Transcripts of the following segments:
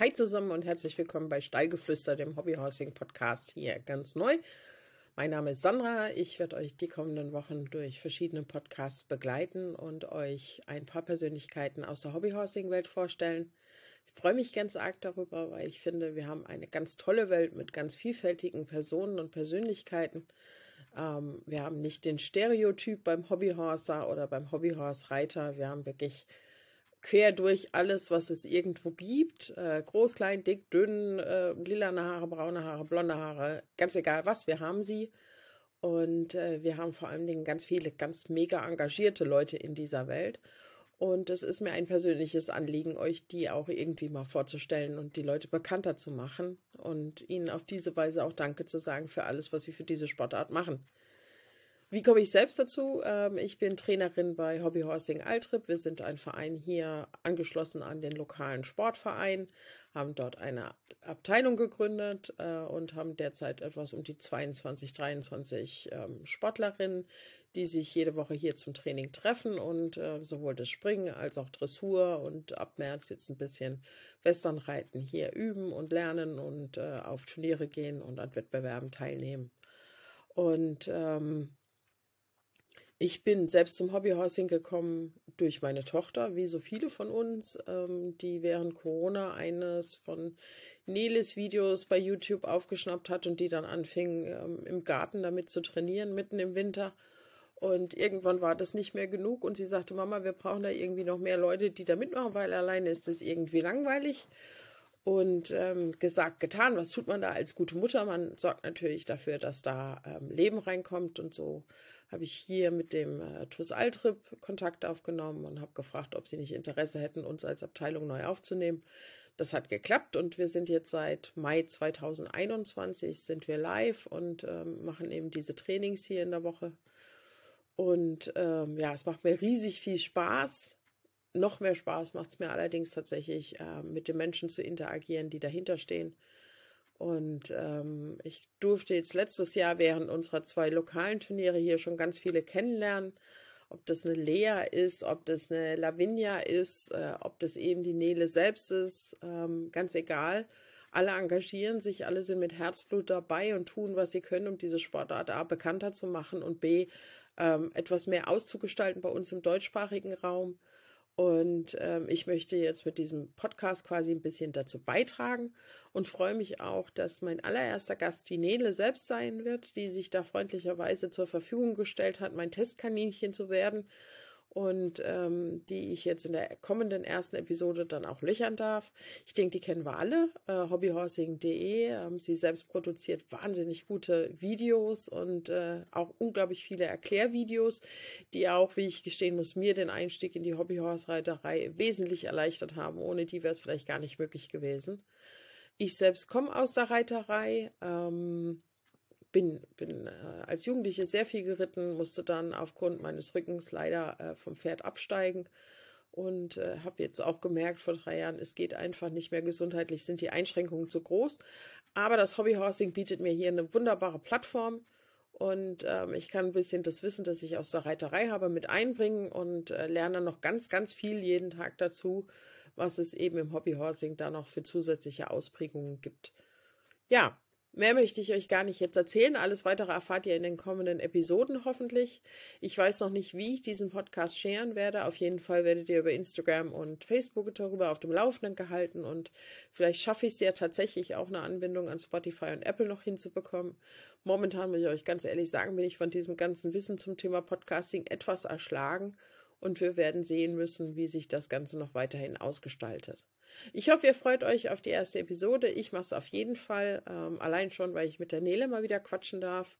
Hi zusammen und herzlich willkommen bei Steigeflüster, dem Hobbyhousing Podcast hier ganz neu. Mein Name ist Sandra. Ich werde euch die kommenden Wochen durch verschiedene Podcasts begleiten und euch ein paar Persönlichkeiten aus der Hobbyhousing-Welt vorstellen. Ich freue mich ganz arg darüber, weil ich finde, wir haben eine ganz tolle Welt mit ganz vielfältigen Personen und Persönlichkeiten. Ähm, wir haben nicht den Stereotyp beim Hobbyhorser oder beim Hobbyhorse-Reiter. Wir haben wirklich quer durch alles, was es irgendwo gibt. Äh, groß, klein, dick, dünn, äh, lilane Haare, braune Haare, blonde Haare, ganz egal was, wir haben sie. Und äh, wir haben vor allen Dingen ganz viele, ganz mega engagierte Leute in dieser Welt. Und es ist mir ein persönliches Anliegen, euch die auch irgendwie mal vorzustellen und die Leute bekannter zu machen und ihnen auf diese Weise auch Danke zu sagen für alles, was sie für diese Sportart machen. Wie komme ich selbst dazu? Ähm, ich bin Trainerin bei Hobbyhorsing Altrip. Wir sind ein Verein hier angeschlossen an den lokalen Sportverein, haben dort eine Abteilung gegründet äh, und haben derzeit etwas um die 22, 23 ähm, Sportlerinnen, die sich jede Woche hier zum Training treffen und äh, sowohl das Springen als auch Dressur und ab März jetzt ein bisschen Westernreiten hier üben und lernen und äh, auf Turniere gehen und an Wettbewerben teilnehmen. Und ähm, ich bin selbst zum Hobbyhousing gekommen durch meine Tochter, wie so viele von uns, ähm, die während Corona eines von Neles Videos bei YouTube aufgeschnappt hat und die dann anfing, ähm, im Garten damit zu trainieren, mitten im Winter. Und irgendwann war das nicht mehr genug und sie sagte, Mama, wir brauchen da irgendwie noch mehr Leute, die da mitmachen, weil alleine ist es irgendwie langweilig. Und ähm, gesagt, getan, was tut man da als gute Mutter? Man sorgt natürlich dafür, dass da ähm, Leben reinkommt und so habe ich hier mit dem äh, TUS Altrip Kontakt aufgenommen und habe gefragt, ob sie nicht Interesse hätten, uns als Abteilung neu aufzunehmen. Das hat geklappt und wir sind jetzt seit Mai 2021 sind wir live und ähm, machen eben diese Trainings hier in der Woche. Und ähm, ja, es macht mir riesig viel Spaß. Noch mehr Spaß macht es mir allerdings tatsächlich, äh, mit den Menschen zu interagieren, die dahinter stehen und ähm, ich durfte jetzt letztes Jahr während unserer zwei lokalen Turniere hier schon ganz viele kennenlernen. Ob das eine Lea ist, ob das eine Lavinia ist, äh, ob das eben die Nele selbst ist, ähm, ganz egal. Alle engagieren sich, alle sind mit Herzblut dabei und tun, was sie können, um diese Sportart A bekannter zu machen und B ähm, etwas mehr auszugestalten bei uns im deutschsprachigen Raum. Und ähm, ich möchte jetzt mit diesem Podcast quasi ein bisschen dazu beitragen und freue mich auch, dass mein allererster Gast die Nele selbst sein wird, die sich da freundlicherweise zur Verfügung gestellt hat, mein Testkaninchen zu werden und ähm, die ich jetzt in der kommenden ersten Episode dann auch löchern darf. Ich denke, die kennen wir alle. Äh, hobbyhorsing.de. Ähm, sie selbst produziert wahnsinnig gute Videos und äh, auch unglaublich viele Erklärvideos, die auch, wie ich gestehen muss, mir den Einstieg in die Hobbyhorse-Reiterei wesentlich erleichtert haben. Ohne die wäre es vielleicht gar nicht möglich gewesen. Ich selbst komme aus der Reiterei. Ähm, bin, bin äh, als Jugendliche sehr viel geritten, musste dann aufgrund meines Rückens leider äh, vom Pferd absteigen und äh, habe jetzt auch gemerkt vor drei Jahren, es geht einfach nicht mehr gesundheitlich, sind die Einschränkungen zu groß. Aber das Hobbyhorsing bietet mir hier eine wunderbare Plattform und ähm, ich kann ein bisschen das Wissen, das ich aus der Reiterei habe, mit einbringen und äh, lerne noch ganz, ganz viel jeden Tag dazu, was es eben im Hobbyhorsing da noch für zusätzliche Ausprägungen gibt. Ja, Mehr möchte ich euch gar nicht jetzt erzählen. Alles weitere erfahrt ihr in den kommenden Episoden hoffentlich. Ich weiß noch nicht, wie ich diesen Podcast scheren werde. Auf jeden Fall werdet ihr über Instagram und Facebook darüber auf dem Laufenden gehalten und vielleicht schaffe ich es ja tatsächlich auch eine Anbindung an Spotify und Apple noch hinzubekommen. Momentan muss ich euch ganz ehrlich sagen, bin ich von diesem ganzen Wissen zum Thema Podcasting etwas erschlagen und wir werden sehen müssen, wie sich das Ganze noch weiterhin ausgestaltet. Ich hoffe, ihr freut euch auf die erste Episode. Ich mache es auf jeden Fall, ähm, allein schon, weil ich mit der Nele mal wieder quatschen darf.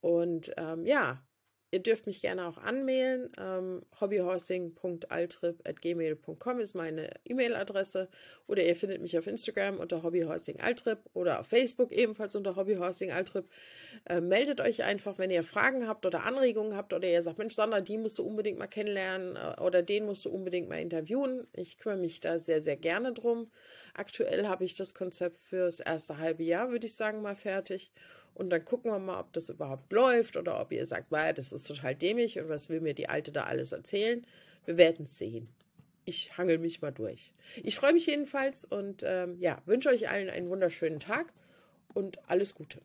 Und ähm, ja, Ihr dürft mich gerne auch anmailen. Ähm, hobbyhorsing.altrip.gmail.com ist meine E-Mail-Adresse. Oder ihr findet mich auf Instagram unter hobbyhorsingaltrip oder auf Facebook ebenfalls unter hobbyhorsingaltrip. Äh, meldet euch einfach, wenn ihr Fragen habt oder Anregungen habt oder ihr sagt, Mensch, Sandra, die musst du unbedingt mal kennenlernen äh, oder den musst du unbedingt mal interviewen. Ich kümmere mich da sehr, sehr gerne drum. Aktuell habe ich das Konzept fürs erste halbe Jahr, würde ich sagen, mal fertig. Und dann gucken wir mal, ob das überhaupt läuft oder ob ihr sagt, wow, das ist total dämlich und was will mir die Alte da alles erzählen. Wir werden es sehen. ich hangel mich mal durch. Ich freue mich jedenfalls und ähm, ja, wünsche euch allen einen wunderschönen Tag und alles Gute.